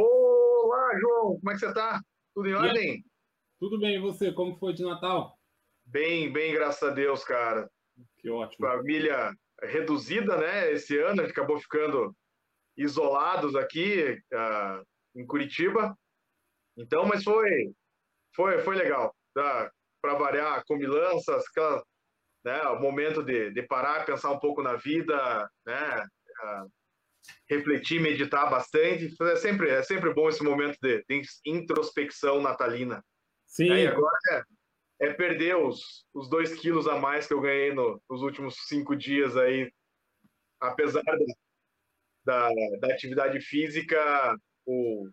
Olá, João, como é que você tá? Tudo em ordem? Tudo bem, e você? Como foi de Natal? Bem, bem, graças a Deus, cara. Que ótimo. Família reduzida, né? Esse ano a gente acabou ficando isolados aqui uh, em Curitiba. Então, mas foi, foi, foi legal. Para variar, comilanças, aquela, né, o momento de, de parar, pensar um pouco na vida, né? Uh, refletir, meditar bastante. É sempre, é sempre bom esse momento de, de introspecção natalina. Sim. E agora é, é, perder os, os dois quilos a mais que eu ganhei no, nos últimos cinco dias aí. Apesar da, da, da atividade física, o,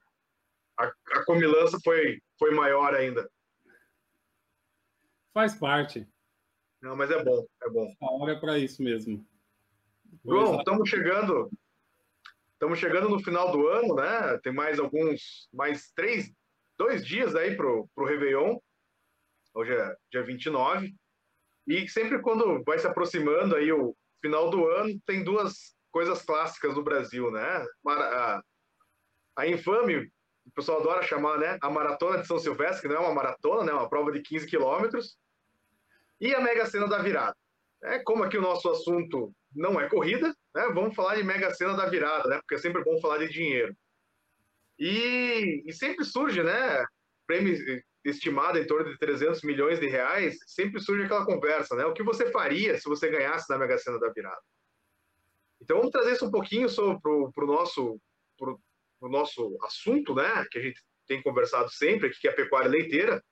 a, a comilança foi, foi maior ainda. Faz parte. Não, mas é bom, é bom. A hora é para isso mesmo. João, estamos chegando Estamos chegando no final do ano, né? Tem mais alguns, mais três, dois dias aí pro, pro Réveillon. Hoje é dia 29. E sempre quando vai se aproximando aí o final do ano, tem duas coisas clássicas do Brasil, né? A, a infame, o pessoal adora chamar, né? A Maratona de São Silvestre, que não é uma maratona, né? Uma prova de 15 quilômetros. E a Mega Sena da Virada. É, como aqui o nosso assunto não é corrida, né? Vamos falar de Mega Sena da virada, né? Porque é sempre bom falar de dinheiro. E, e sempre surge, né? Prêmio estimado em torno de 300 milhões de reais, sempre surge aquela conversa, né? O que você faria se você ganhasse na Mega Sena da virada? Então vamos trazer isso um pouquinho para o nosso, pro, pro nosso assunto, né? Que a gente tem conversado sempre, que é a pecuária leiteira.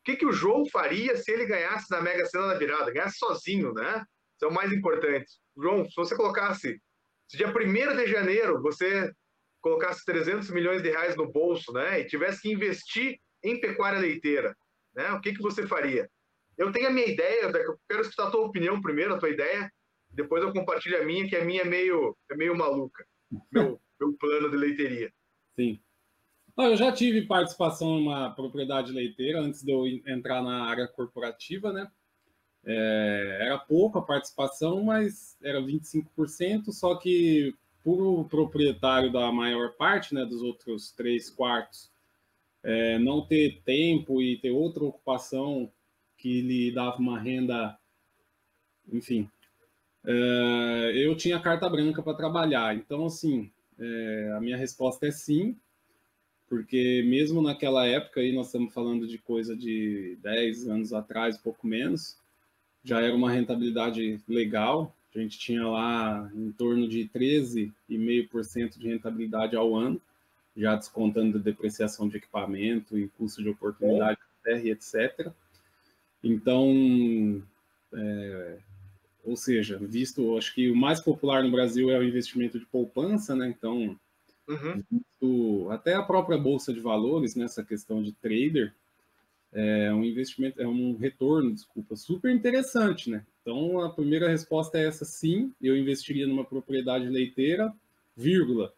O que, que o João faria se ele ganhasse na Mega Sena da virada? Ganhasse sozinho, né? Isso é o mais importante. João, se você colocasse, se dia 1 de janeiro você colocasse 300 milhões de reais no bolso, né, e tivesse que investir em pecuária leiteira, né, o que, que você faria? Eu tenho a minha ideia, eu quero escutar a tua opinião primeiro, a tua ideia, depois eu compartilho a minha, que a minha é meio, é meio maluca, meu, meu plano de leiteria. Sim. Eu já tive participação em uma propriedade leiteira antes de eu entrar na área corporativa, né? É, era pouca a participação, mas era 25%, só que por o proprietário da maior parte, né, dos outros três quartos, é, não ter tempo e ter outra ocupação que lhe dava uma renda, enfim, é, eu tinha carta branca para trabalhar. Então, assim, é, a minha resposta é sim, porque mesmo naquela época, aí nós estamos falando de coisa de 10 anos atrás, pouco menos, já era uma rentabilidade legal. A gente tinha lá em torno de 13,5% de rentabilidade ao ano, já descontando depreciação de equipamento e custo de oportunidade é. terra e etc. Então, é, ou seja, visto, acho que o mais popular no Brasil é o investimento de poupança, né? Então, uhum. até a própria bolsa de valores nessa questão de trader, é um investimento, é um retorno, desculpa, super interessante, né? Então, a primeira resposta é essa, sim, eu investiria numa propriedade leiteira, vírgula,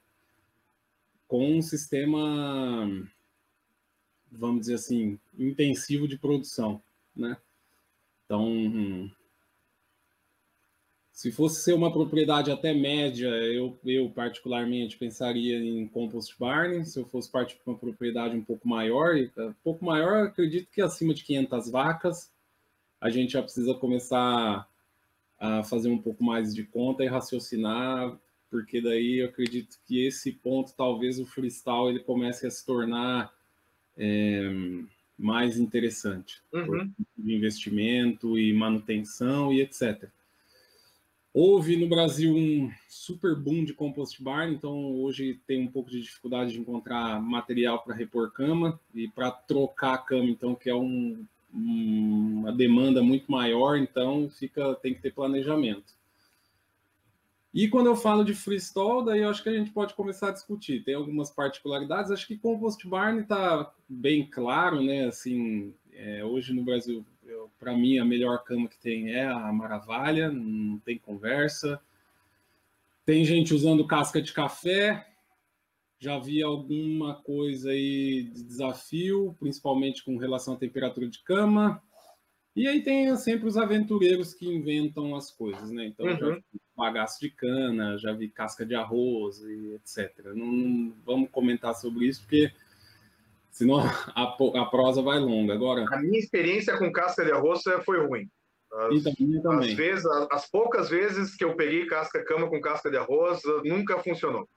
com um sistema, vamos dizer assim, intensivo de produção, né? Então, se fosse ser uma propriedade até média, eu, eu particularmente pensaria em compost barn. Se eu fosse partir para uma propriedade um pouco maior, um pouco maior, acredito que acima de 500 vacas, a gente já precisa começar a fazer um pouco mais de conta e raciocinar, porque daí eu acredito que esse ponto, talvez o freestyle ele comece a se tornar é, mais interessante, uhum. de investimento e manutenção e etc. Houve no Brasil um super boom de compost barn, então hoje tem um pouco de dificuldade de encontrar material para repor cama e para trocar a cama, então que é um, um, uma demanda muito maior, então fica tem que ter planejamento. E quando eu falo de freestyle, daí eu acho que a gente pode começar a discutir. Tem algumas particularidades. Acho que compost barn está bem claro, né? Assim, é, hoje no Brasil para mim, a melhor cama que tem é a Maravalha, não tem conversa. Tem gente usando casca de café. Já vi alguma coisa aí de desafio, principalmente com relação à temperatura de cama. E aí tem sempre os aventureiros que inventam as coisas, né? Então, uhum. já vi bagaço de cana, já vi casca de arroz e etc. Não, não, vamos comentar sobre isso, porque senão a, a prosa vai longa. Agora, a minha experiência com casca de arroz foi ruim. As, então, as, vezes, as poucas vezes que eu peguei casca cama com casca de arroz, nunca funcionou.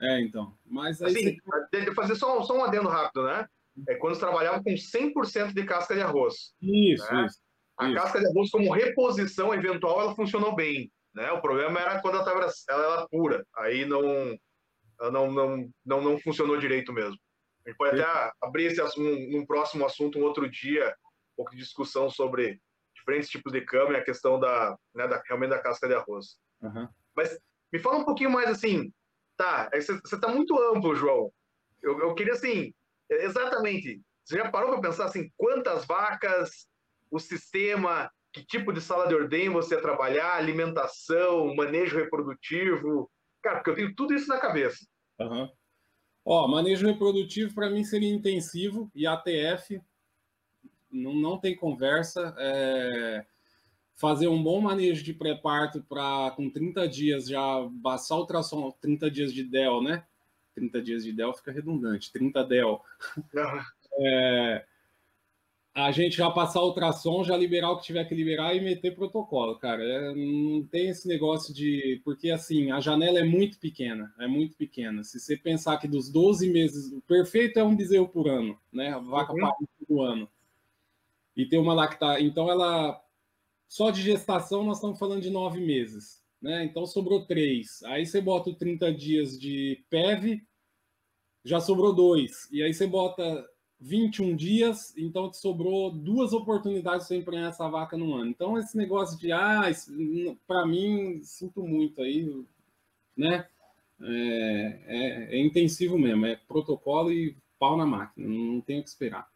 É, então. Mas aí assim, você... fazer só, só um adendo rápido, né? É quando trabalhava com 100% de casca de arroz. Isso, né? isso. A isso. casca de arroz, como reposição eventual, ela funcionou bem. Né? O problema era quando ela, tava, ela era pura. Aí não, não, não, não, não funcionou direito mesmo. A gente pode até abrir esse assunto num próximo assunto, um outro dia, um pouco de discussão sobre diferentes tipos de câmera, a questão da, né, da realmente da casca de arroz. Uhum. Mas me fala um pouquinho mais assim, tá? Você está muito amplo, João. Eu, eu queria assim, exatamente. Você já parou para pensar assim, quantas vacas, o sistema, que tipo de sala de ordem você ia trabalhar, alimentação, manejo reprodutivo? Cara, porque eu tenho tudo isso na cabeça. Uhum. Ó, manejo reprodutivo para mim seria intensivo e ATF não, não tem conversa. É, fazer um bom manejo de pré-parto para com 30 dias já passar ultrassom, 30 dias de DEL, né? 30 dias de DEL fica redundante, 30 DEL. É, a gente já passar o ultrassom, já liberar o que tiver que liberar e meter protocolo, cara. É, não tem esse negócio de. Porque, assim, a janela é muito pequena, é muito pequena. Se você pensar que dos 12 meses, o perfeito é um bezerro por ano, né? A vaca uhum. por ano e tem uma lacta. Então, ela. Só de gestação, nós estamos falando de nove meses. Né? Então, sobrou três. Aí você bota o 30 dias de PEV, já sobrou dois. E aí você bota 21 dias, então te sobrou duas oportunidades de você emprenhar essa vaca no ano. Então, esse negócio de, ah, para mim, sinto muito aí, né? É, é, é, intensivo mesmo, é protocolo e pau na máquina, não tem o que esperar.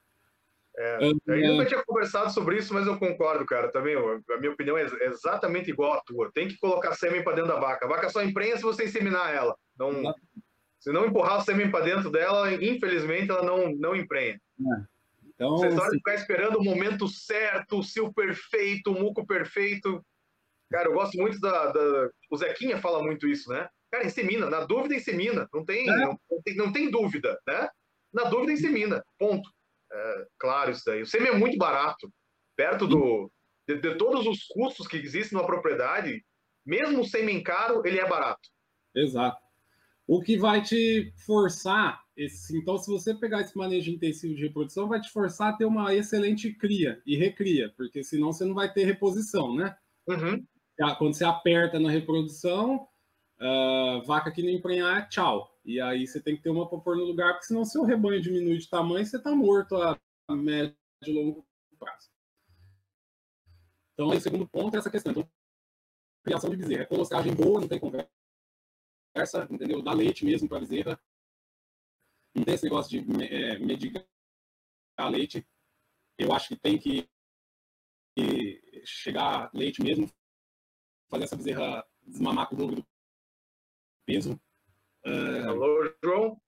É, eu nunca tinha conversado sobre isso, mas eu concordo, cara. Também a minha opinião é exatamente igual à tua. Tem que colocar sêmen para dentro da vaca. A vaca só emprenha se você inseminar ela. Não, se não empurrar o sêmen para dentro dela, infelizmente ela não, não emprenha. É. Então, Você só se... ficar esperando o momento certo, o cio perfeito, o muco perfeito. Cara, eu gosto muito da, da, O Zequinha fala muito isso, né? Cara, insemina. Na dúvida, insemina. Não tem, é. não, não, tem, não tem dúvida, né? Na dúvida, insemina. Ponto. É, claro, isso daí. O sêmen é muito barato. Perto do, de, de, todos os custos que existem numa propriedade, mesmo o sêmen caro, ele é barato. Exato. O que vai te forçar, esse, então, se você pegar esse manejo intensivo de reprodução, vai te forçar a ter uma excelente cria e recria, porque senão você não vai ter reposição, né? Uhum. Quando você aperta na reprodução, uh, vaca que não emprenhar, tchau. E aí você tem que ter uma para pôr no lugar, porque senão seu rebanho diminui de tamanho, você está morto a médio e longo prazo. Então, o segundo ponto é essa questão. Então, criação de bezerra. É colostragem boa, não tem conversa, entendeu? Dá leite mesmo para bezerra. Não tem esse negócio de é, medicar leite. Eu acho que tem que, que chegar leite mesmo, fazer essa bezerra desmamar com o dobro do peso Uh, Alô, João?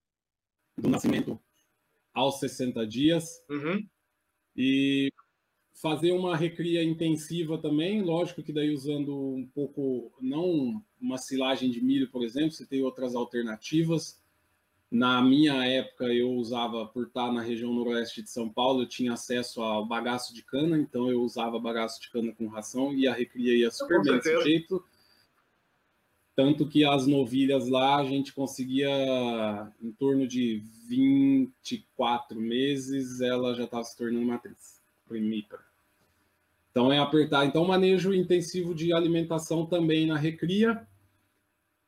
Do nascimento aos 60 dias. Uhum. E fazer uma recria intensiva também, lógico que daí usando um pouco, não uma silagem de milho, por exemplo, você tem outras alternativas. Na minha época, eu usava, por estar na região noroeste de São Paulo, eu tinha acesso ao bagaço de cana, então eu usava bagaço de cana com ração e a recria ia super bem desse jeito. Tanto que as novilhas lá a gente conseguia, em torno de 24 meses, ela já estava se tornando matriz primípara. Então é apertar. Então, manejo intensivo de alimentação também na recria.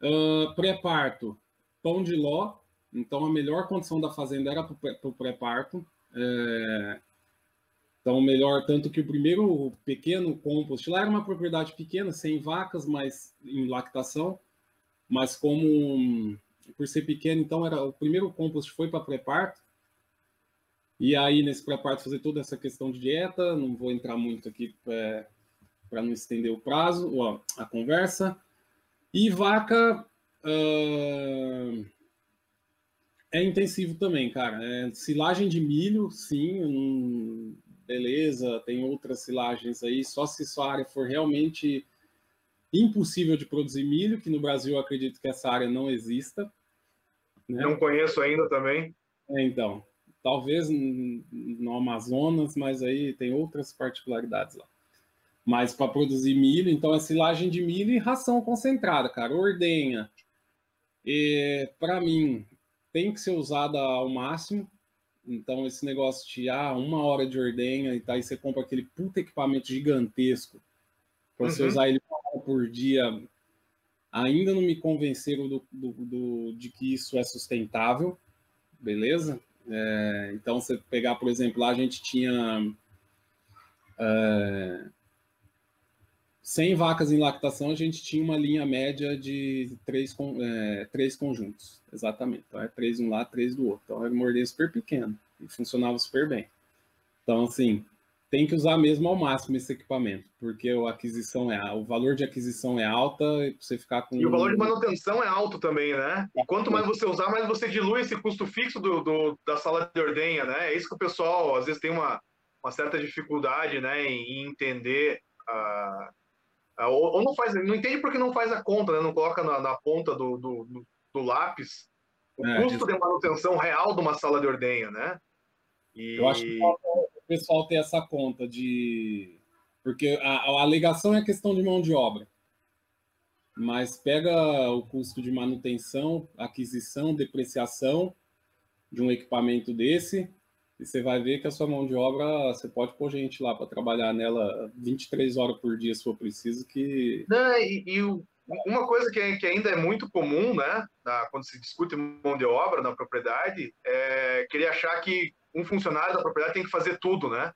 Uh, pré-parto, pão de ló. Então, a melhor condição da fazenda era para o pré-parto. É... Então, melhor, tanto que o primeiro pequeno compost lá era uma propriedade pequena, sem vacas, mas em lactação. Mas como por ser pequeno, então era o primeiro compost foi para pré-parto. E aí nesse pré-parto fazer toda essa questão de dieta, não vou entrar muito aqui é, para não estender o prazo, ó, a conversa. E vaca uh, é intensivo também, cara. É, silagem de milho, sim, um, beleza, tem outras silagens aí, só se sua área for realmente impossível de produzir milho, que no Brasil eu acredito que essa área não exista. Né? Não conheço ainda também. É, então, talvez no Amazonas, mas aí tem outras particularidades lá. Mas para produzir milho, então é silagem de milho e ração concentrada, cara, ordenha. Para mim, tem que ser usada ao máximo. Então, esse negócio de ah, uma hora de ordenha e tá, aí você compra aquele puta equipamento gigantesco para você uhum. usar ele por dia, ainda não me convenceram do, do, do, de que isso é sustentável, beleza? É, então, você pegar, por exemplo, lá a gente tinha é, 100 vacas em lactação, a gente tinha uma linha média de três, é, três conjuntos, exatamente. Então, é três um lá, três do outro. Então, era uma ordenha super pequena e funcionava super bem. Então, assim, tem que usar mesmo ao máximo esse equipamento, porque a aquisição é o valor de aquisição é alta e você ficar com e o valor de manutenção é alto também, né? E quanto mais você usar, mais você dilui esse custo fixo do, do da sala de ordenha, né? É isso que o pessoal às vezes tem uma, uma certa dificuldade, né, em, entender a uh, ou, ou, não faz, não entende porque não faz a conta, né? Não coloca na, na ponta do, do, do, lápis o é, custo isso. de manutenção real de uma sala de ordenha, né? E... Eu acho que pessoal ter essa conta de. Porque a, a alegação é questão de mão de obra. Mas pega o custo de manutenção, aquisição, depreciação de um equipamento desse, e você vai ver que a sua mão de obra, você pode pôr gente lá para trabalhar nela 23 horas por dia se for preciso, que... Não, e, e uma coisa que, que, ainda é muito comum, né, na, quando se discute mão de obra na propriedade, é querer achar que um funcionário da propriedade tem que fazer tudo, né?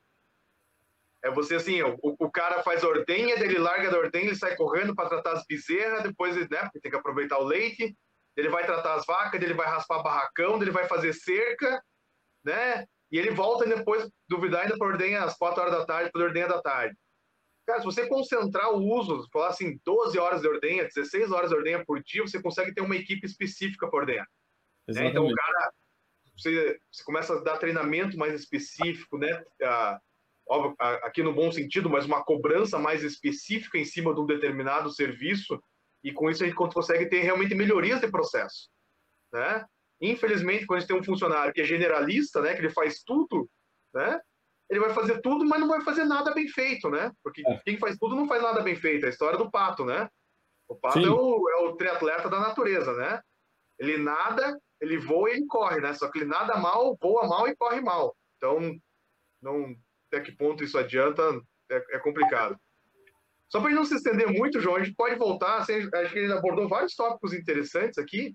É você assim, o, o cara faz a ordenha, ele larga da ordenha, ele sai correndo para tratar as bezerras, depois ele, né, porque tem que aproveitar o leite, ele vai tratar as vacas, ele vai raspar barracão, ele vai fazer cerca, né? E ele volta e depois duvidar ainda para ordenha às 4 horas da tarde, para ordenha da tarde. Cara, se você concentrar o uso, falar assim, 12 horas de ordenha, 16 horas de ordenha por dia, você consegue ter uma equipe específica para ordenhar. Né? Então o cara você, você começa a dar treinamento mais específico, né? A, óbvio, a, aqui no bom sentido, mas uma cobrança mais específica em cima de um determinado serviço, e com isso a gente consegue ter realmente melhorias de processo, né? Infelizmente, quando a gente tem um funcionário que é generalista, né, que ele faz tudo, né, ele vai fazer tudo, mas não vai fazer nada bem feito, né? Porque é. quem faz tudo não faz nada bem feito. É a história do pato, né? O pato é o, é o triatleta da natureza, né? Ele nada, ele voa e corre, né? Só que ele nada mal, voa mal e corre mal. Então, não, até que ponto isso adianta é, é complicado. Só para não se estender muito, João, a gente pode voltar. Assim, acho que ele abordou vários tópicos interessantes aqui.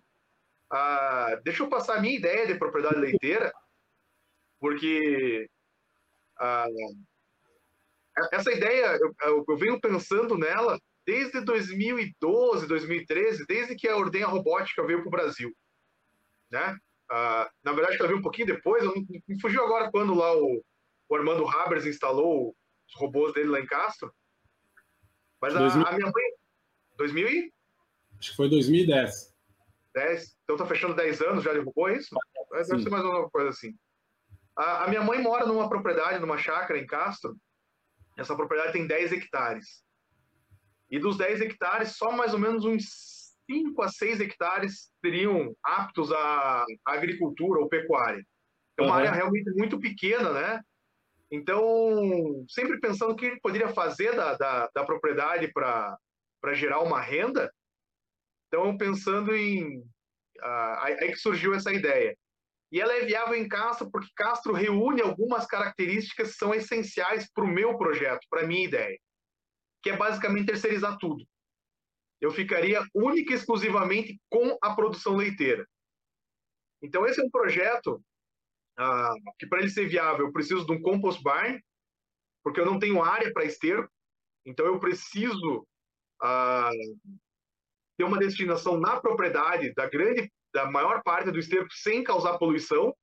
Ah, deixa eu passar a minha ideia de propriedade leiteira, porque ah, essa ideia eu, eu, venho pensando nela desde 2012, 2013, desde que a ordenha robótica veio para o Brasil né? Ah, na verdade, ela veio um pouquinho depois, eu me fugiu agora quando lá o, o Armando Habers instalou os robôs dele lá em Castro. Mas a, a minha mãe. 2000 e? Acho que foi 2010. 10? Então tá fechando 10 anos já de robô, é isso? Deve Sim. ser mais uma coisa assim. A, a, minha mãe mora numa propriedade, numa chácara em Castro. Essa propriedade tem 10 hectares. E dos 10 hectares, só mais ou menos uns 5 a 6 hectares seriam aptos à agricultura ou pecuária. É uma uhum. área realmente muito pequena, né? Então, sempre pensando o que ele poderia fazer da, da, da propriedade para gerar uma renda, então pensando em. Uh, aí que surgiu essa ideia. E ela é viável em Castro porque Castro reúne algumas características que são essenciais para o meu projeto, para a minha ideia, que é basicamente terceirizar tudo eu ficaria única e exclusivamente com a produção leiteira. Então, esse é um projeto ah, que, para ele ser viável, eu preciso de um compost barn, porque eu não tenho área para esterco, então eu preciso ah, ter uma destinação na propriedade da grande, da maior parte do esterco sem causar poluição,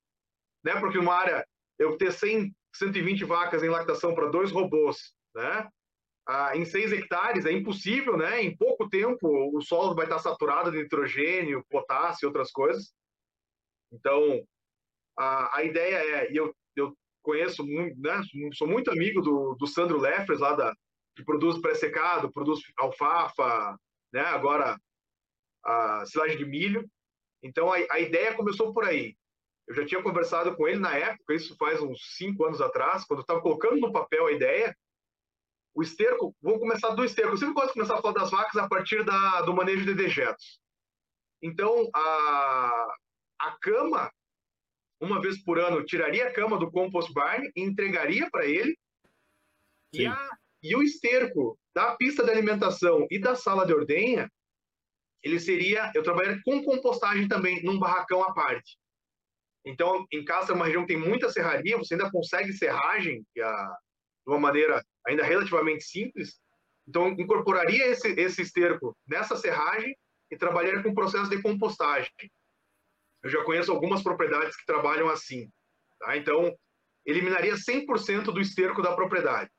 né? Porque uma área, eu ter 100, 120 vacas em lactação para dois robôs, né? Ah, em 6 hectares é impossível, né? Em pouco tempo o solo vai estar saturado de nitrogênio, potássio e outras coisas. Então, a, a ideia é, e eu, eu conheço muito, né? Sou muito amigo do, do Sandro Leffers, lá da, que produz pré-secado, produz alfafa, né? Agora a silagem de milho. Então a, a ideia começou por aí. Eu já tinha conversado com ele na época, isso faz uns cinco anos atrás, quando eu estava colocando no papel a ideia. O esterco, vamos começar do esterco. Eu sempre gosto de começar a falar das vacas a partir da, do manejo de dejetos. Então, a, a cama, uma vez por ano, tiraria a cama do compost barn e entregaria para ele. E, a, e o esterco da pista de alimentação e da sala de ordenha, ele seria, eu trabalharia com compostagem também, num barracão à parte. Então, em casa é uma região que tem muita serraria, você ainda consegue serragem a, de uma maneira ainda relativamente simples. Então, incorporaria esse, esse esterco nessa serragem e trabalharia com o processo de compostagem. Eu já conheço algumas propriedades que trabalham assim. Tá? Então, eliminaria 100% do esterco da propriedade.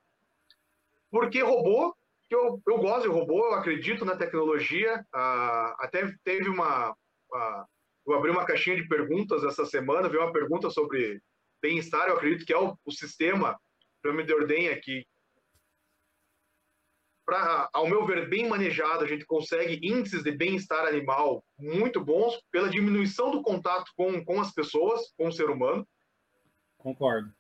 Por que robô? Eu, eu gosto de robô, eu acredito na tecnologia. Ah, até teve uma. Eu abri uma caixinha de perguntas essa semana, veio uma pergunta sobre bem-estar. Eu acredito que é o, o sistema de ordenha que pra, ao meu ver, bem manejado, a gente consegue índices de bem-estar animal muito bons pela diminuição do contato com, com as pessoas, com o ser humano. Concordo.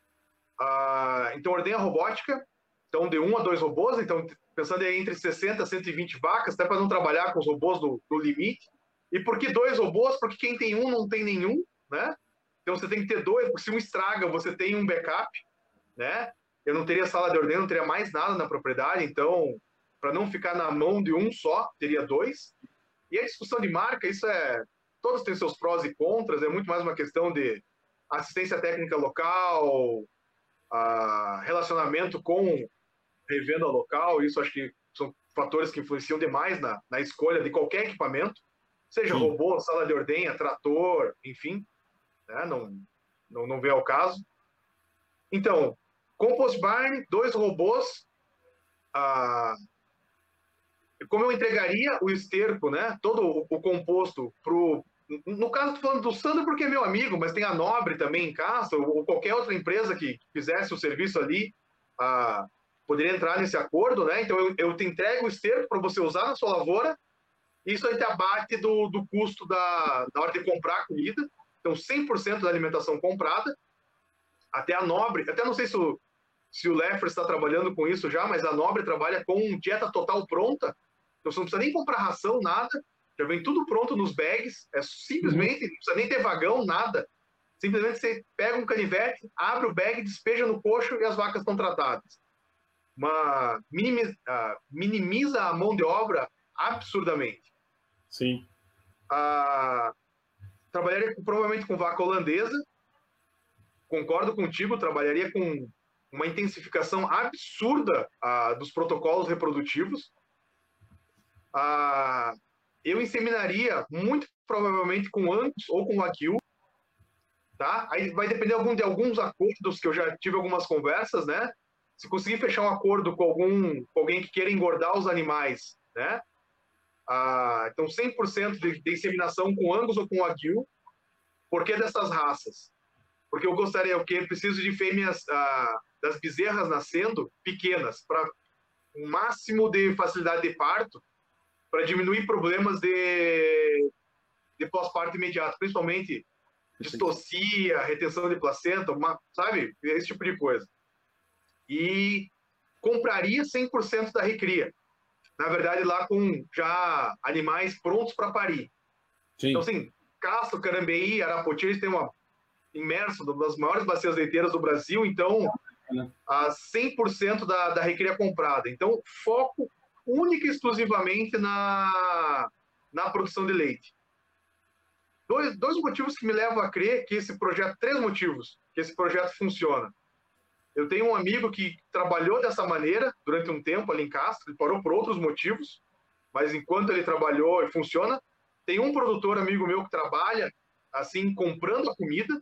Ah, então, ordenha robótica, então de um a dois robôs, então pensando em entre 60 e 120 vacas, até para não trabalhar com os robôs do, do limite. E por que dois robôs? Porque quem tem um não tem nenhum, né? Então você tem que ter dois, porque se um estraga, você tem um backup, né? Eu não teria sala de ordenha, não teria mais nada na propriedade, então para não ficar na mão de um só, teria dois. E a discussão de marca, isso é. Todos têm seus prós e contras, é muito mais uma questão de assistência técnica local, relacionamento com revenda local, isso acho que são fatores que influenciam demais na, na escolha de qualquer equipamento, seja Sim. robô, sala de ordenha, trator, enfim, né? não, não, não vê ao caso. Então, Compost Barn, dois robôs, ah, como eu entregaria o esterco, né, todo o, o composto pro no caso, estou falando do Sandro porque é meu amigo, mas tem a Nobre também em casa, ou, qualquer outra empresa que fizesse o serviço ali, poderia entrar nesse acordo, né? Então, eu, eu te entrego o esterco para você usar na sua lavoura, isso aí te abate do, do custo da, da hora de comprar a comida, então 100% da alimentação comprada, até a Nobre, até não sei se o, se o Leffer está trabalhando com isso já, mas a Nobre trabalha com dieta total pronta, então você não precisa nem comprar ração, nada. Já vem tudo pronto nos bags. É simplesmente, não precisa nem ter vagão, nada. Simplesmente você pega um canivete, abre o bag, despeja no coxo e as vacas estão tratadas. Uma minimiza, uh, minimiza a mão de obra absurdamente. Sim. Uh, trabalharia provavelmente com vaca holandesa. Concordo contigo, trabalharia com uma intensificação absurda uh, dos protocolos reprodutivos ah, eu inseminaria muito provavelmente com Angus ou com Wagyu, tá? Aí vai depender de alguns acordos que eu já tive algumas conversas, né? Se conseguir fechar um acordo com algum com alguém que queira engordar os animais, né? Ah, então 100% de, de inseminação com Angus ou com Wagyu. Por que dessas raças? Porque eu gostaria, o que preciso de fêmeas ah, das bezerras nascendo pequenas para o máximo de facilidade de parto para diminuir problemas de, de pós-parto imediato, principalmente distocia, retenção de placenta, uma, sabe? Esse tipo de coisa. E compraria 100% da recria. Na verdade, lá com já animais prontos para parir. Sim. Então, assim, Castro, Carambeí, Arapoti, eles têm uma imerso das maiores bacias leiteiras do Brasil, então a 100% da, da recria comprada. Então, foco única e exclusivamente na, na produção de leite. Dois, dois motivos que me levam a crer que esse projeto, três motivos que esse projeto funciona. Eu tenho um amigo que trabalhou dessa maneira durante um tempo ali em Castro, ele parou por outros motivos, mas enquanto ele trabalhou e funciona. Tem um produtor amigo meu que trabalha assim, comprando a comida.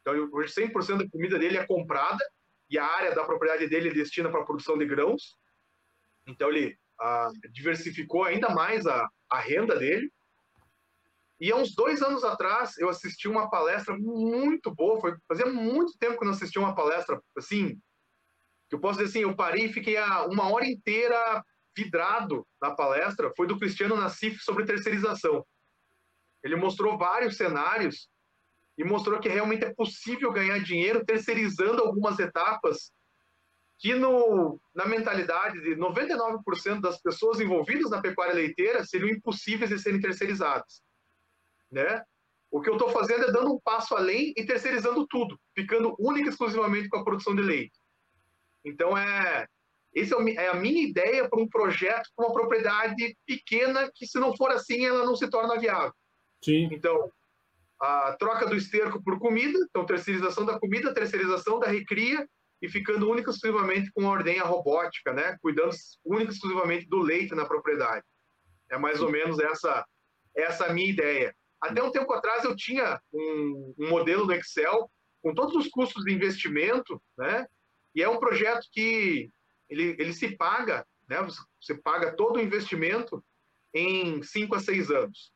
Então, hoje 100% da comida dele é comprada e a área da propriedade dele destina para a produção de grãos. Então, ele diversificou ainda mais a, a renda dele. E há uns dois anos atrás, eu assisti uma palestra muito boa. Foi, fazia muito tempo que eu não assistia uma palestra assim. Que eu posso dizer assim, eu parei e fiquei uma hora inteira vidrado na palestra. Foi do Cristiano Nassif sobre terceirização. Ele mostrou vários cenários e mostrou que realmente é possível ganhar dinheiro terceirizando algumas etapas que no, na mentalidade de 99% das pessoas envolvidas na pecuária leiteira seriam impossíveis de serem terceirizadas né? O que eu estou fazendo é dando um passo além e terceirizando tudo, ficando única e exclusivamente com a produção de leite. Então, é, essa é, é a minha ideia para um projeto com uma propriedade pequena que, se não for assim, ela não se torna viável. Sim. Então, a troca do esterco por comida, então terceirização da comida, terceirização da recria e ficando única e exclusivamente com a ordenha robótica, né? Cuidando única e exclusivamente do leite na propriedade. É mais ou menos essa essa a minha ideia. Até um tempo atrás eu tinha um, um modelo no Excel com todos os custos de investimento, né? E é um projeto que ele, ele se paga, né? Você paga todo o investimento em cinco a seis anos.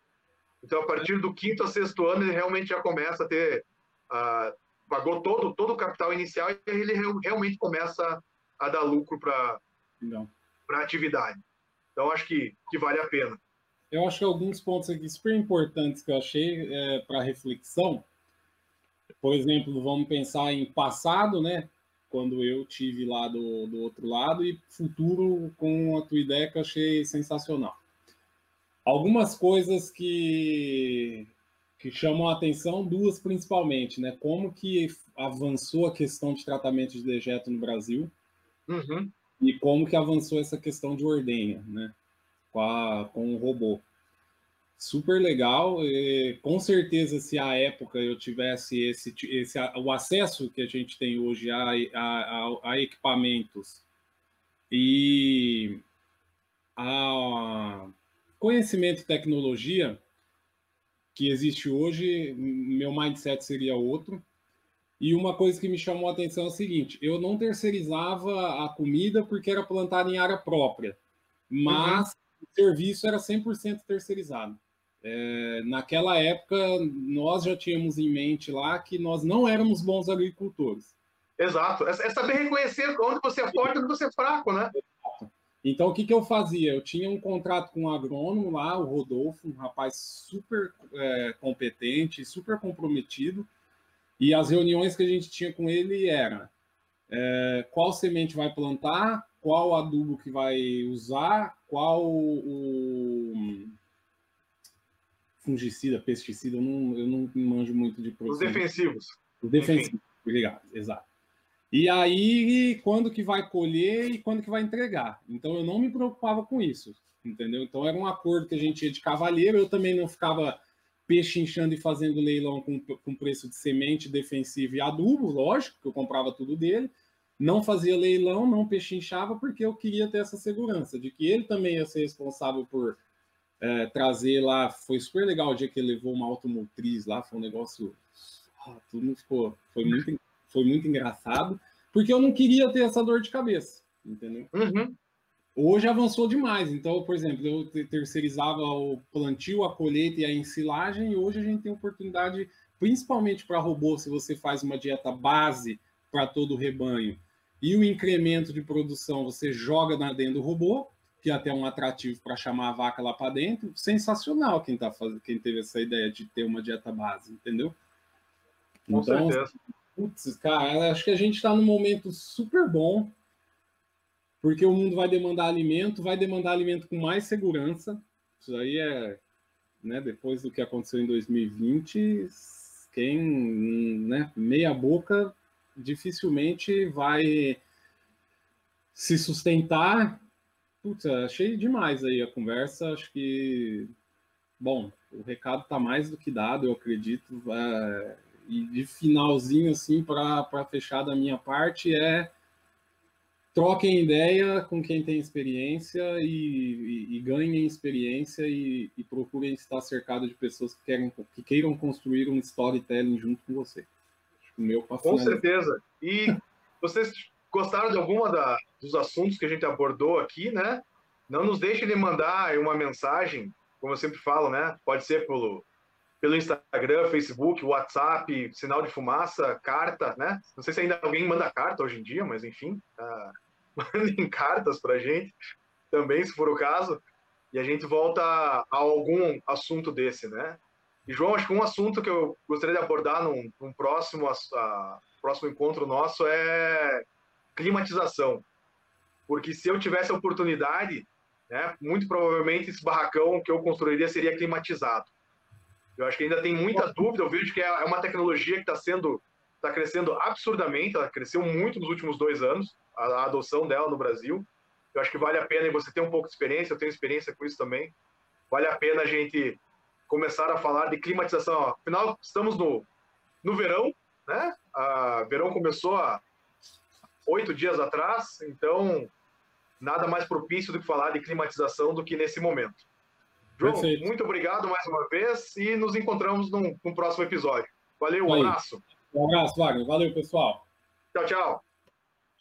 Então, a partir do quinto a sexto ano, ele realmente já começa a ter, pagou todo, todo o capital inicial e ele realmente começa a dar lucro para a atividade. Então, acho que, que vale a pena eu acho que alguns pontos aqui super importantes que eu achei é, para reflexão. Por exemplo, vamos pensar em passado, né? Quando eu tive lá do, do outro lado, e futuro com a tua ideia que eu achei sensacional. Algumas coisas que, que chamam a atenção, duas principalmente, né? Como que avançou a questão de tratamento de dejeto no Brasil uhum. e como que avançou essa questão de ordenha, né? com, a, com o robô. Super legal. E, com certeza, se à época eu tivesse esse, esse o acesso que a gente tem hoje a, a, a equipamentos e a conhecimento e tecnologia que existe hoje, meu mindset seria outro. E uma coisa que me chamou a atenção é o seguinte: eu não terceirizava a comida porque era plantada em área própria, mas uhum o serviço era 100% terceirizado. É, naquela época, nós já tínhamos em mente lá que nós não éramos bons agricultores. Exato. É, é saber reconhecer onde você é forte e onde você é fraco, né? Então, o que, que eu fazia? Eu tinha um contrato com um agrônomo lá, o Rodolfo, um rapaz super é, competente, super comprometido, e as reuniões que a gente tinha com ele era é, qual semente vai plantar, qual adubo que vai usar, qual o fungicida, pesticida, eu não, eu não manjo muito de produção. Os defensivos. Os defensivos, Enfim. obrigado, exato. E aí, quando que vai colher e quando que vai entregar. Então, eu não me preocupava com isso, entendeu? Então, era um acordo que a gente ia de cavalheiro, eu também não ficava pechinchando e fazendo leilão com, com preço de semente, defensivo e adubo, lógico, que eu comprava tudo dele, não fazia leilão, não pechinchava, porque eu queria ter essa segurança de que ele também ia ser responsável por é, trazer lá. Foi super legal o dia que ele levou uma automotriz lá, foi um negócio. Ah, ficou. Foi muito, foi muito engraçado, porque eu não queria ter essa dor de cabeça, entendeu? Uhum. Hoje avançou demais. Então, por exemplo, eu terceirizava o plantio, a colheita e a ensilagem, e hoje a gente tem oportunidade, principalmente para robô, se você faz uma dieta base para todo o rebanho e o incremento de produção você joga dentro do robô, que é até um atrativo para chamar a vaca lá para dentro. Sensacional quem tá fazendo, quem teve essa ideia de ter uma dieta base, entendeu? Com então, certeza. Putz, cara, acho que a gente está num momento super bom, porque o mundo vai demandar alimento, vai demandar alimento com mais segurança. Isso aí é, né, depois do que aconteceu em 2020, quem, né, meia boca dificilmente vai se sustentar. Putz, achei demais aí a conversa. Acho que, bom, o recado está mais do que dado, eu acredito. É, e de finalzinho, assim, para fechar da minha parte, é troquem ideia com quem tem experiência e, e, e ganhem experiência e, e, procurem estar cercado de pessoas que, querem, que queiram construir um storytelling junto com você meu Com certeza. E vocês gostaram de alguma da, dos assuntos que a gente abordou aqui, né? Não nos deixem de mandar uma mensagem, como eu sempre falo, né? Pode ser pelo, pelo Instagram, Facebook, WhatsApp, sinal de fumaça, carta, né? Não sei se ainda alguém manda carta hoje em dia, mas enfim, uh, mandem cartas para gente também, se for o caso, e a gente volta a algum assunto desse, né? E, João, acho que um assunto que eu gostaria de abordar num, num próximo, a, próximo encontro nosso é climatização. Porque se eu tivesse a oportunidade, né, muito provavelmente esse barracão que eu construiria seria climatizado. Eu acho que ainda tem muita dúvida. Eu vejo que é, é uma tecnologia que está sendo, está crescendo absurdamente. Ela cresceu muito nos últimos dois anos, a, a, adoção dela no Brasil. Eu acho que vale a pena e você tem um pouco de experiência. Eu tenho experiência com isso também. Vale a pena a gente começar a falar de climatização. Afinal, estamos no, no verão, né? A verão começou há oito dias atrás, então nada mais propício do que falar de climatização do que nesse momento. João, Perfeito. muito obrigado mais uma vez e nos encontramos num, num próximo episódio. Valeu, um abraço. Um abraço, Wagner. Valeu, pessoal. Tchau, tchau.